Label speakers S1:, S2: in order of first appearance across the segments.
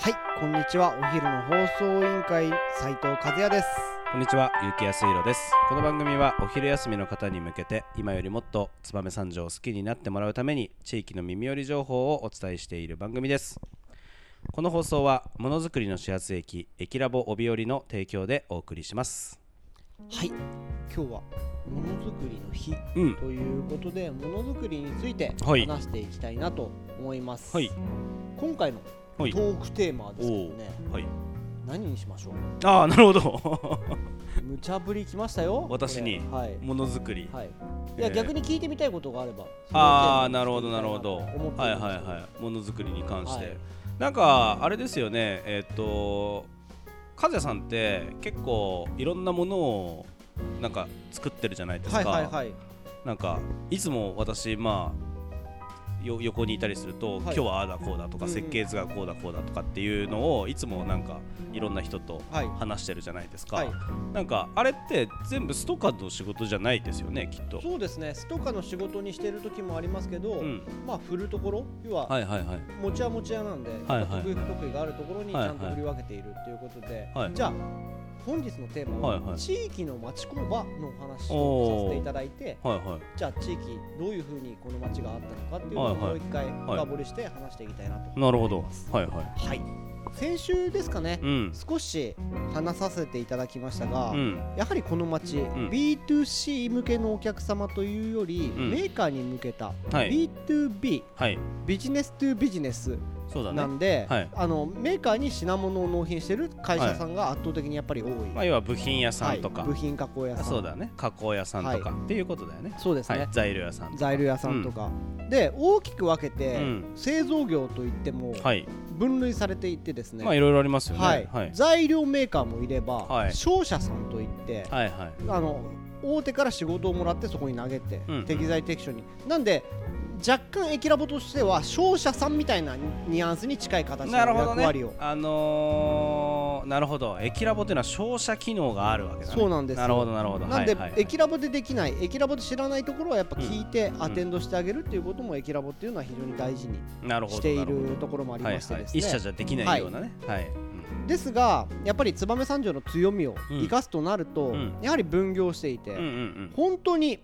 S1: はい、こんにちは。お昼の放送委員会斉藤和也です。
S2: こんにちは、ゆうきやすいろです。この番組はお昼休みの方に向けて、今よりもっと燕三条を好きになってもらうために、地域の耳寄り情報をお伝えしている番組です。この放送は、ものづくりの始発駅、駅ラボ帯織の提供でお送りします。
S1: はい、今日はものづくりの日
S2: うん、
S1: ということで、ものづくりについて
S2: はい
S1: 話していきたいなと思います。
S2: はい、
S1: 今回のト
S2: はい、
S1: ークテーマですけどね、
S2: はい。
S1: 何にしましょう？
S2: ああ、なるほど。
S1: 無茶ぶりきましたよ。
S2: 私に？ものづくり。
S1: はい。いや、
S2: えー
S1: 逆に聞いてみたいことがあれば。
S2: ああ、なるほど、
S1: に
S2: なるほど。はい、はい、はい。ものづくりに関して。
S1: はい
S2: なんかあれですよねえっ、と和也さんって結構いろんなものをなんか作ってるじゃないですか、
S1: はいはいはい。
S2: なんかいつも私まあよ横にいたりすると、
S1: はい。
S2: 今日はああだこうだとか、
S1: うんうん。
S2: 設計図がこうだこうだとかっていうのをいつもなんかいろんな人と
S1: はい。
S2: 話してるじゃないですか、
S1: はい。
S2: なんかあれって全部ストカの仕事じゃないですよねきっと。
S1: そうですね。ストカの仕事にしてる時もありますけど、
S2: うん。
S1: まあ振るところ、要は
S2: はいはいはい。
S1: 持ちは持ち屋なんで、
S2: はいはい
S1: 得意不得意があるところにち
S2: はい
S1: ゃんと振り分けているということで、
S2: はい。
S1: じゃあ本日のテーマは、
S2: はいはい。
S1: 地域の町工場のお話をさせていただいて
S2: はいはい。
S1: じゃあ地域どういうふうにこの町があったのかっていうのを
S2: はいはい。
S1: もう一回深掘りして話していきたいなと
S2: なるほど
S1: 思います。
S2: はいはい。
S1: はい。先週ですかね、
S2: うん。
S1: 少し話させていただきましたが、
S2: うん。
S1: やはりこの町、
S2: ん。
S1: B2C 向けのお客様というより、
S2: うん。
S1: メーカーに向けた
S2: はい。
S1: B2B
S2: はい。
S1: ビジネストゥビジネス
S2: ね。
S1: なんで、
S2: はい。
S1: あのメーカーに品物を納品してる会社さんが圧倒的にやっぱり多い、
S2: まあ、要は部品屋さんとか、
S1: はい。部品加工屋さん。
S2: そうだね。加工屋さんとか、っていうことだよね。
S1: そうですね、
S2: はい、材料屋さん
S1: 材料屋さんとか、で大きく分けて、
S2: うん。
S1: 製造業といっても
S2: はい。
S1: 分類されていてですね、
S2: まあいろいろありますよね。
S1: はい。
S2: はい。
S1: 材料メーカーもいれば、
S2: はい。
S1: 商社さんといって、
S2: はいはい。
S1: あの大手から仕事をもらってそこに投げて、
S2: うん。
S1: 適材適所に。なんで若干駅ラボとしては商社さんみたいなニュアンスに近い形の
S2: なるほどね。
S1: 役割を、
S2: あのー、なるほど。駅ラボっていうのは照射機能があるわけだね。
S1: そうなんですよ。
S2: なるほどなるほど。
S1: なんで、
S2: はいはい
S1: 駅ラボでできない駅ラボで知らないところはやっぱ聞いて
S2: ん。
S1: アテンドしてあげるっていうことも駅ラボっていうのは非常に大事にしているところもありましてですね、
S2: はいはい、一社じゃできないようなね。はい、
S1: ですがやっぱり燕三条の強みを
S2: うん。
S1: 生かすとなると、
S2: うん。
S1: やはり分業していて、
S2: うん、うんうん。
S1: 本当に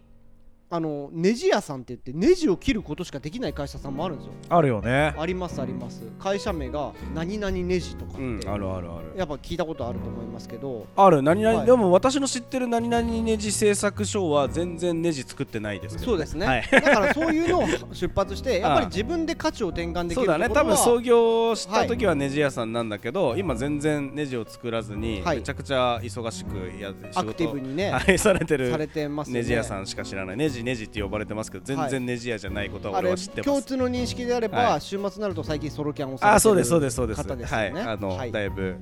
S1: あのネジ屋さんって言ってネジを切ることしかできない会社さんもあるんですよ。
S3: あるよね。
S1: ありますあります。会社名が何々ネジとかって、
S2: うん、うん、あるあるある。
S1: やっぱ聞いたことあると思いますけど。
S2: ある。何々、
S1: はい。
S2: でも私の知ってる何々ネジ製作所は全然ネジ作ってないですけど、
S1: そうですね、
S2: はい。
S1: だからそういうのを 出発してやっぱり自分で価値を転換できる
S2: そうだね。多分創業した時はネジ屋さんなんだけど、今全然ネジを作らずに、
S1: はい。
S2: めちゃくちゃ忙しくや仕
S1: アクティブ
S2: 事
S1: にね、
S2: はい。されてる
S1: されてますよね。
S2: ネジ屋さんしか知らない。ネジネジって呼ばれてますけど全然ネジ屋じゃないことは俺は知ってます。
S1: 共通の認識であれば、
S2: はい。
S1: 週末になると最近ソロキャンをされてる
S2: あそうですそうですそうです。
S1: 方ですよね。
S2: はい。あの、
S1: はい。
S2: だいぶ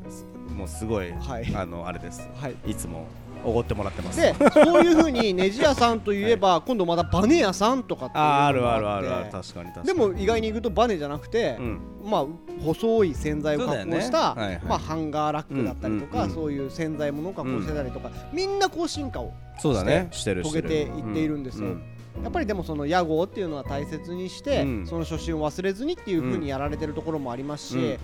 S2: もうすごい、
S1: はい。
S2: あのあれです。
S1: はい。
S2: いつもおごってもらってます。
S1: でそういうふうにネジ屋さんといえば、今度またバネ屋さんとかって。
S2: あーある
S1: も
S2: あるあるある。確かに確かに。
S1: でも意外に行くとバネじゃなくて
S2: う、ん。
S1: まあ細い洗剤を加工した、
S2: はいはい。
S1: まあ、ハンガーラックだったりとか、
S2: うんうんうん。
S1: そういう洗剤物を加工してたりとか、みんなこう進化を
S2: そうだね。してる
S1: 遂げ
S2: して
S1: いっているんですよ、
S2: うん
S1: やっぱりでもその屋号っていうのは大切にして、
S2: うん。
S1: その初心を忘れずにっていうふうにやられてるところもありますし、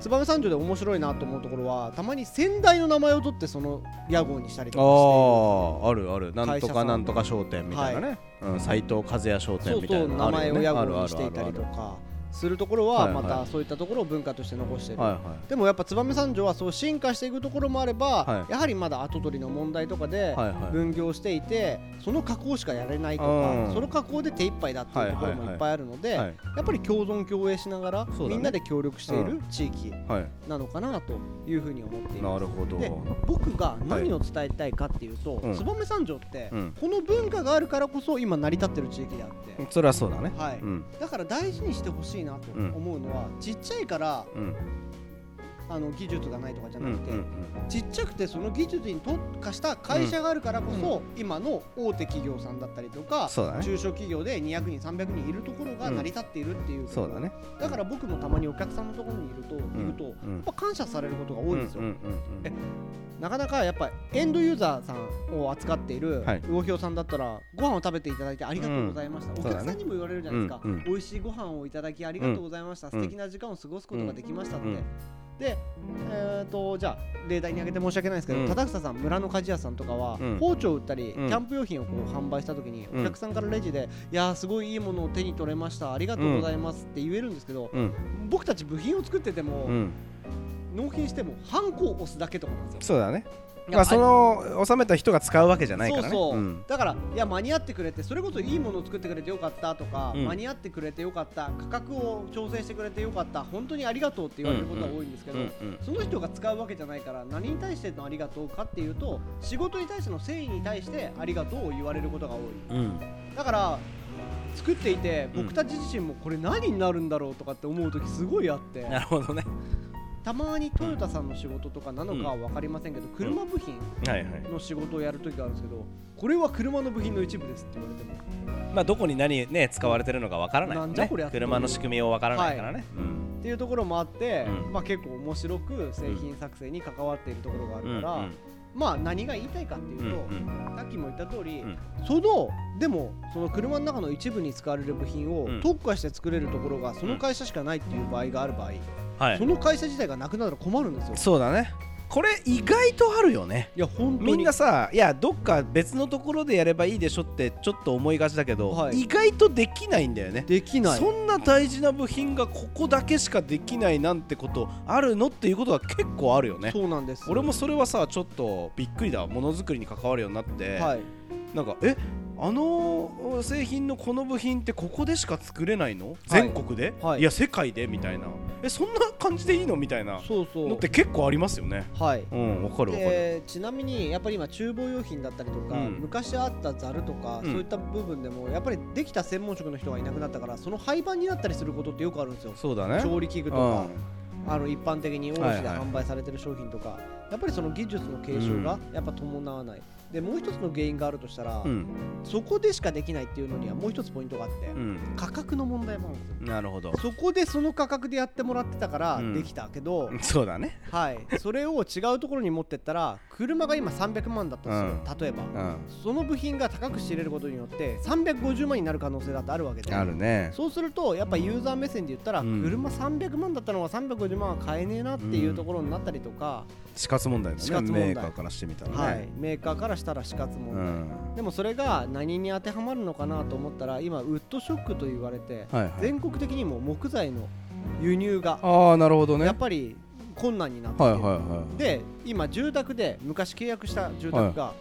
S1: 燕三条で面白いなと思うところはたまに先代の名前を取ってその屋号にしたりとかして
S2: あああるある。なんとかなんとか商店みたいなね。うん斎藤和也商店みたいな
S1: 名前を屋号にしていたりとかするところは
S2: はいはい。
S1: またそういったところを文化として残してる、
S2: あるあるはい。
S1: でもやっぱ燕三条はそう進化していくところもあれば、
S2: はい。
S1: やはりまだ後取りの問題とかで
S2: はいはい。
S1: 分業していてその加工しかやれないとか、
S2: うん。
S1: その加工で手一杯だっていうところもいっぱいあるので、
S2: はい。
S1: やっぱり共存共栄しながら、みんなで協力している地域
S2: はい。
S1: なのかなというふうに思っています。
S2: なるほど。
S1: で僕が何を伝えたいかっていうと、
S2: うん。
S1: 燕三条って、
S2: うん。
S1: この文化があるからこそ今成り立ってる地域であって、
S2: それはそうだね。
S1: はい。
S2: うん。
S1: だから大事にしてほしいなと思うのは、ちっちゃいから
S2: うん
S1: あの技術がないとかじゃなくて、
S2: うんうん
S1: ちっちゃくてその技術に特化した会社があるからこそ、今の大手企業さんだったりとか中小企業で200人300人いるところが成り立っているっていう、
S2: そうだね。
S1: だから僕もたまにお客さんのところにいると、いるとや
S2: うん
S1: っぱ感謝されることが多いんですよ、なかなかやっぱエンドユーザーさんを扱っている
S2: はい。
S1: 魚評さんだったらご飯を食べていただいてありがとうございました、
S2: うん。
S1: お客さんにも言われるじゃないですか、
S2: そうだねうん。
S1: 美味しいご飯をいただきありがとうございました、
S2: ん。
S1: 素敵な時間を過ごすことができましたって、
S2: うん
S1: で、えー、とじゃあ例題に挙げて申し訳ないですけど、
S2: うん。
S1: 忠草さん村の鍛冶屋さんとかは、
S2: うん。
S1: 包丁を売ったり、
S2: うん。
S1: キャンプ用品をこう販売した時に、
S2: うん。
S1: お客さんからレジで「いやーすごいいいものを手に取れましたありがとうございます」って言えるんですけど、
S2: うん。
S1: 僕たち部品を作ってても、
S2: うん。
S1: 納品してもハンコを押すだけとかなんですよ。
S2: そうだねまあその収めた人が使うわけじゃないからね。
S1: そうそう、
S2: ん。
S1: だからいや間に合ってくれてそれこそいいものを作ってくれてよかったとか、
S2: うん。
S1: 間に合ってくれてよかった価格を調整してくれてよかった本当にありがとうって言われることが多いんですけど、
S2: うんうん
S1: その人が使うわけじゃないから何に対してのありがとうかっていうと仕事に対しての誠意に対してありがとうを言われることが多い。
S2: うん。
S1: だから作っていて
S2: うん
S1: 僕たち自身もこれ何になるんだろうとかって思う時すごいあって。
S2: なるほどね
S1: たまにトヨタさんの仕事とかなのかは分かりませんけど車部品
S2: はいはい。
S1: の仕事をやる時があるんですけどこれは車の部品の一部ですって言われても。
S2: まあどこに何ね使われてるのかわからないね。
S1: なんじゃこりゃっていう。
S2: 車の仕組みをわからないからね。
S1: っていうところもあって、
S2: うん。
S1: まあ、結構面白く製品作成に関わっているところがあるから、
S2: うんうん。
S1: まあ何が言いたいかっていうと、
S2: うん。
S1: さっきも言った通り、
S2: うん。
S1: そのでもその車の中の一部に使われる部品を
S2: うん。
S1: 特化して作れるところがその会社しかないっていう場合がある場合、
S2: はい。
S1: その会社自体がなくなったら困るんですよ。
S2: そうだね。これ意外とあるよね。
S1: いや本当に。
S2: みんなさいやどっか別のところでやればいいでしょってちょっと思いがちだけど、
S1: はい。
S2: 意外とできないんだよね。
S1: できない。
S2: そんな大事な部品がここだけしかできないなんてことあるのっていうことが結構あるよね。
S1: そうなんです。
S2: 俺もそれはさちょっとびっくりだ。ものづくりに関わるようになって、
S1: はい。
S2: なんかえ？あの製品のこの部品ってここでしか作れないの、全国で、
S1: はい。
S2: い、や世界でみたいな。えそんな感じでいいの？みたいな。
S1: そうそう。
S2: のって結構ありますよね。
S1: はい。
S2: うんわかるわかる。
S1: でちなみにやっぱり今厨房用品だったりとか、
S2: うん。
S1: 昔あったざるとか、
S2: うん。
S1: そういった部分でもやっぱりできた専門職の人がいなくなったからその廃盤になったりすることってよくあるんですよ。
S2: そうだね。
S1: 調理器具とか
S2: うん。
S1: あの一般的に卸で
S2: はいはい。
S1: 販売されてる商品とか、やっぱりその技術の継承がやっぱ伴わない、でもう一つの原因があるとしたら、
S2: うん。
S1: そこでしかできないっていうのにはもう一つポイントがあって、
S2: うん。
S1: 価格の問題もあるんですよ。
S2: なるほど。
S1: そこでその価格でやってもらってたから
S2: うん。
S1: できたけど、
S2: そうだね。
S1: はい、それを違うところに持ってったら車が今300万だったんですよ、例えば。
S2: うん。
S1: その部品が高く仕入れることによって350万になる可能性だってあるわけで
S2: あるね。
S1: そうするとやっぱユーザー目線で言ったら、
S2: うん。
S1: 車300万だったのが350万は買えねえなっていうところになったりとか、
S2: 死活問題だね。
S1: 死活問題。
S2: メーカーからしてみたらね、
S1: はい、メーカーからしたら死活問題、
S2: うん。
S1: でもそれが何に当てはまるのかなと思ったら今ウッドショックと言われて
S2: はいはい。
S1: 全国的にも木材の輸入が
S2: ああなるほどね。
S1: やっぱり困難になってきてる。
S2: はいはいはい
S1: で今住宅で昔契約した住宅が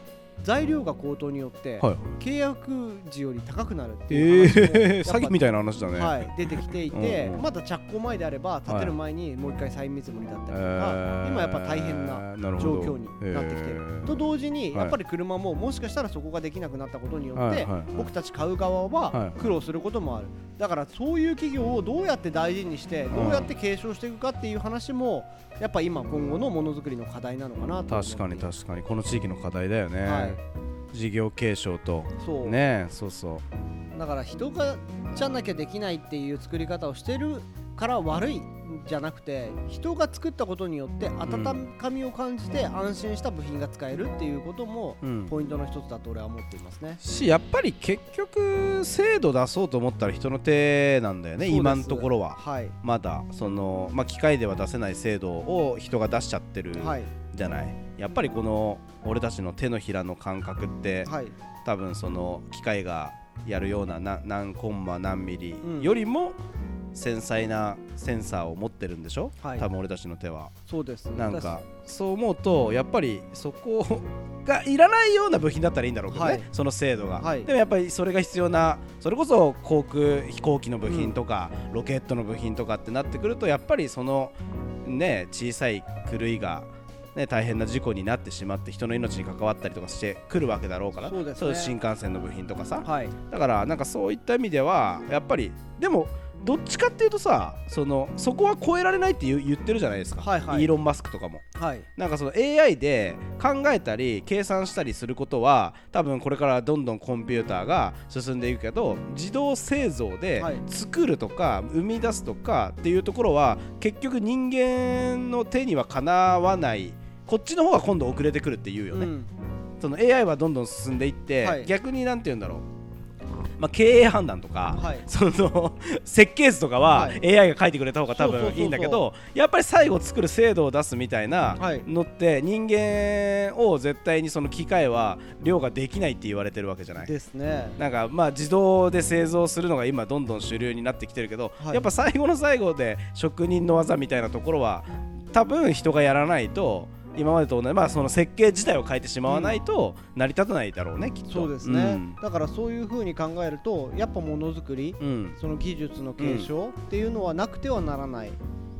S1: 材料が高騰によって
S2: はい。
S1: 契約時より高くなるって
S2: え
S1: いう
S2: 詐欺みたいな話だね、
S1: はい、出てきていてまだ着工前であれば建てる前にもう一回再見積もりだったりとか、
S2: えー。
S1: 今やっぱ大変な状況になってきてる。
S2: えー。
S1: と同時に
S2: はい。
S1: やっぱり車ももしかしたらそこができなくなったことによって僕たち買う側
S2: は
S1: はい。苦労することもある。だからそういう企業をどうやって大事にしてどうやって継承していくかっていう話もやっぱ今今後のものづくりの課題なのかなと
S2: 確かに確かに。この地域の課題だよね、
S1: はい。
S2: 事業継承と
S1: そう。
S2: ねそうそう。
S1: だから人がじゃなきゃできないっていう作り方をしてるから悪い。んじゃなくて人が作ったことによって温かみを感じて安心した部品が使えるっていうことも
S2: うん。
S1: ポイントの一つだと俺は思っていますね。
S2: しやっぱり結局精度出そうと思ったら人の手なんだよね今のところは。
S1: はい。
S2: まだその、まあ、機械では出せない精度を人が出しちゃってる
S1: はい。
S2: じゃない、やっぱりこの俺たちの手のひらの感覚って
S1: はい。
S2: 多分その機械がやるようなな何コンマ何ミリ
S1: うん。
S2: よりも繊細なセンサーを持ってるんでしょ、
S1: はい。
S2: 多分俺たちの手は。
S1: そうです。
S2: なんか。そう思うとやっぱりそこがいらないような部品だったらいいんだろうけどね、
S1: はい。
S2: その精度が、
S1: はい。
S2: でもやっぱりそれが必要なそれこそ航空飛行機の部品とか、ロケットの部品とかってなってくるとやっぱりそのね小さい狂いがね、大変な事故になってしまって人の命に関わったりとかしてくるわけだろうから
S1: そうですね。
S2: 新幹線の部品とかさ、
S1: はい。
S2: だからなんかそういった意味ではやっぱりでもどっちかっていうとさそのそこは超えられないって言ってるじゃないですか、
S1: はいはい。
S2: イーロン・マスクとかも。
S1: はい。
S2: なんかその AI で考えたり計算したりすることは多分これからどんどんコンピューターが進んでいくけど自動製造で
S1: はい。
S2: 作るとか生み出すとかっていうところは結局人間の手にはかなわない。こっちの方が今度遅れてくるっていうよね、
S1: うん。
S2: その AI はどんどん進んでいって、
S1: はい。
S2: 逆になんて言うんだろうまあ、経営判断とか、
S1: はい。
S2: その 設計図とかは
S1: はい。
S2: AI が書いてくれた方が多分いいんだけどやっぱり最後作る精度を出すみたいな
S1: はい。
S2: のって人間を絶対にその機械は量ができないって言われてるわけじゃない？
S1: ですね。
S2: なんかまあ自動で製造するのが今どんどん主流になってきてるけど、
S1: はい。
S2: やっぱ最後の最後で職人の技みたいなところは多分人がやらないと今までと同じ、まあ、その設計自体を変えてしまわないと成り立たないだろうねきっと。
S1: そうですね、
S2: ん。
S1: だからそういうふうに考えるとやっぱものづくり
S2: うん。
S1: その技術の継承っていうのはなくてはならない。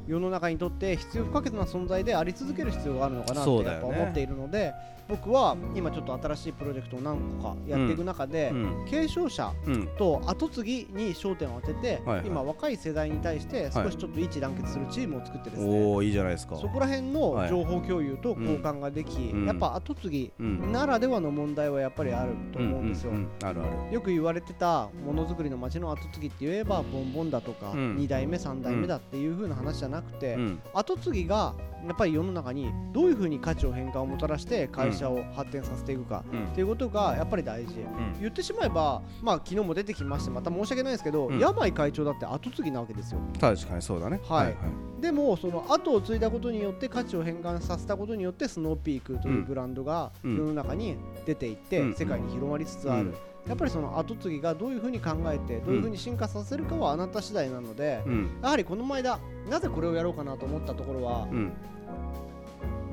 S1: 世の中にとって必要不可欠な存在であり続ける必要があるのかなってやっぱ思っているので、僕は今ちょっと新しいプロジェクトを何個かやっていく中で、
S2: うん。
S1: 継承者
S2: うん。
S1: と後継ぎに焦点を当てて、今若い世代に対して少しちょっと一致団結するチームを作ってですね、
S2: おおいいじゃないですか。
S1: そこら辺の情報共有と交換ができ、
S2: うん。
S1: やっぱ後継ぎ
S2: うん
S1: ならではの問題はやっぱりあると思うんですよ。
S2: あるある。
S1: よく言われてたものづくりの街の後継ぎって言えばボンボンだとか、
S2: うん。
S1: 2代目3代目だっていう風な話じゃなくて、
S2: うん。
S1: 後継ぎがやっぱり世の中にどういう風に価値を変化をもたらして会社を発展させていくか
S2: うん。
S1: っていうことがやっぱり大事、
S2: ん。
S1: 言ってしまえばまあ昨日も出てきましてまた申し訳ないですけど、
S2: うん。
S1: 山井会長だって後継ぎなわけですよ。
S2: 確かにそうだね。
S1: はい。でもその後を継いだことによって価値を変換させたことによってスノーピークというブランドが
S2: うん。
S1: 世の中に出ていって、
S2: うん。
S1: 世界に広まりつつある、
S2: うん。
S1: やっぱりその後継ぎがどういうふうに考えてどういうふうに進化させるかはあなた次第なので、
S2: うん。
S1: やはりこの前だなぜこれをやろうかなと思ったところは、
S2: うん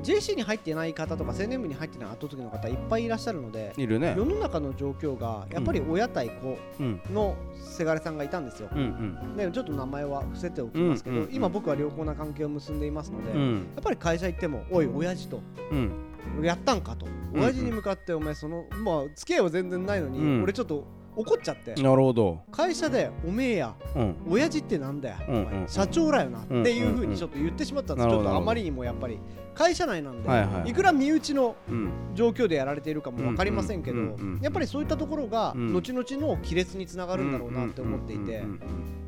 S1: JC に入ってない方とか青年部に入ってない後継ぎの方いっぱいいらっしゃるので
S2: いるね。
S1: 世の中の状況がやっぱり親対子
S2: うん。
S1: のせがれさんがいたんですよ。
S2: うんうん。
S1: でちょっと名前は伏せておきますけど、
S2: うんうん。うん
S1: 今僕は良好な関係を結んでいますので、や
S2: うん。
S1: っぱり会社行っても「おい親父」と
S2: うん「
S1: やったんか」と。
S2: うん
S1: 親父に向かってお前そのまあ付き合いは全然ないのに、
S2: うん。
S1: 俺ちょっと怒っちゃって。
S2: なるほど。
S1: 会社で「おめえや
S2: うん。
S1: 親父ってなんだよ、
S2: うんうん。
S1: お前。社長らよな」っていうふうにちょっと言ってしまったんです、
S2: うんうんうん
S1: ちょっとあまりにもやっぱり会社内なんで、
S2: はいはい
S1: い。くら身内の
S2: うん。
S1: 状況でやられているかも分かりませんけど、
S2: うんうんうんうん
S1: やっぱりそういったところが
S2: うん。
S1: 後々の亀裂につながるんだろうなって思っていて、
S2: うんうん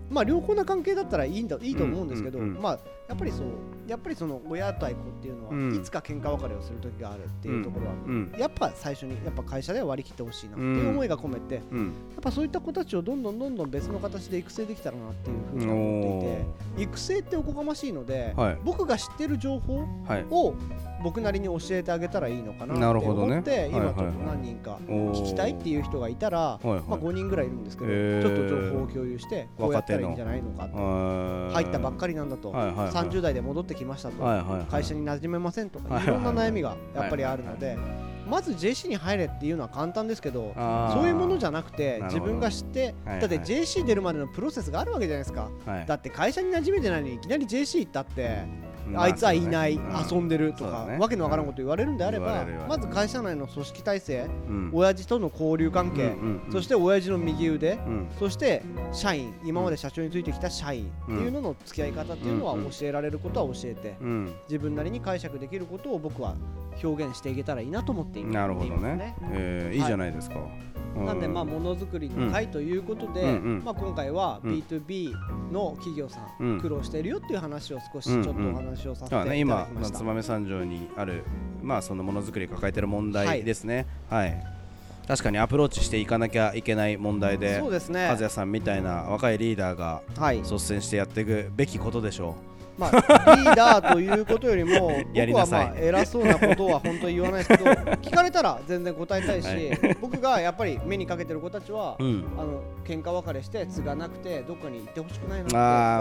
S1: まあ良好な関係だったらいいんだいいと思うんですけど、
S2: うんうんうん。
S1: まあやっぱりそうやっぱりその親対子っていうのは、
S2: うん
S1: いつか喧嘩別れをする時があるっていうところは、
S2: うん
S1: やっぱ最初にやっぱ会社では割り切ってほしいなっていう思いが込めて、や
S2: うん
S1: っぱそういった子たちをどんどんどんどん別の形で育成できたらなっていうふうに思っていて育成っておこがましいので、
S2: はい。
S1: 僕が知ってる情報
S2: はい。
S1: を僕なりに教えてあげたらいいのかなって思って、今ちょっと何人か聞きたいっていう人がいたら、まあ、5人ぐらいいるんですけど、ちょっと情報を共有してこうやったらいいんじゃないのかと。入
S2: 入
S1: ったばっかりなんだと、
S2: はいはいはい
S1: 30代で戻ってきましたと、会社に馴染めませんとか、
S2: はい
S1: いろんな悩みがやっぱりあるので、まず JC に入れっていうのは簡単ですけどそういうものじゃなくて自分が知って、
S2: はいはい。
S1: だって JC 出るまでのプロセスがあるわけじゃないですか、
S2: はい。
S1: だって会社に馴染めてないのにいきなり JC 行ったって、
S2: ま
S1: あいつはいない、遊んでるとか、わけのわからんこと言われるんであれば、まず会社内の組織体制、
S2: うん。
S1: 親父との交流関係、そして親父の右腕、
S2: うん。
S1: そして社員今まで社長についてきた社員っていうのの付き合い方っていうのは教えられることは教えて
S2: うん。
S1: 自分なりに解釈できることを僕は表現していけたらいいなと思っています
S2: なるほどね。えーいいじゃないですか。う
S1: なんでまあものづくりの会ということで、
S2: うんうん。
S1: まあ、今回は
S2: うん。
S1: B2B の企業さ
S2: うん。
S1: ん苦労しているよっていう話を少しちょっとお話をさせていただ
S2: そうだね。今
S1: きました。
S2: 燕三条にあるまあそのものづくり抱えてる問題ですね。はい。確かにアプローチしていかなきゃいけない問題で
S1: そうですね。
S2: 和也さんみたいな若いリーダーが
S1: はい。
S2: 率先してやっていくべきことでしょ
S1: まあ、リーダーということよりも 僕はまあ偉そうなことは本当に言わないですけど聞かれたら全然答えたいし、
S2: はい。
S1: 僕がやっぱり目にかけてる子たちは、
S2: ん。
S1: あの喧嘩別れして継がなくてどっかに行ってほしくないな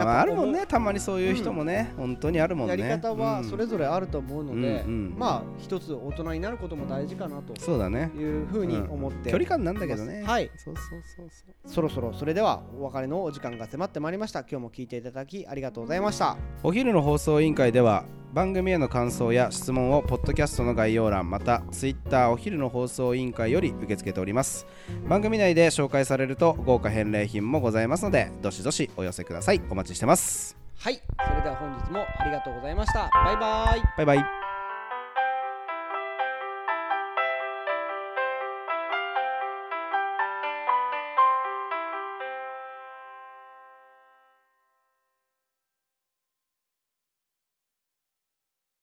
S2: あまああるもんね。たまにそういう人もね。本当にあるもんね。
S1: やり方はそれ
S2: ぞ
S1: ぞれあると思うので、まあ一つ大人になることも大事かなと
S2: そうだね
S1: いうふうに思って、
S2: 距離感なんだけどね。
S1: はい。
S2: そうそうそうそう。
S1: そろそろそれではお別れのお時間が迫ってまいりました。今日も聞いていただきありがとうございました
S2: お昼の放送委員会では番組への感想や質問をポッドキャストの概要欄また Twitter お昼の放送委員会より受け付けております。番組内で紹介されると豪華返礼品もございますのでどしどしお寄せください。お待ちしてます。
S1: はいそれでは本日もありがとうございました。バイバイ。
S2: バイバイ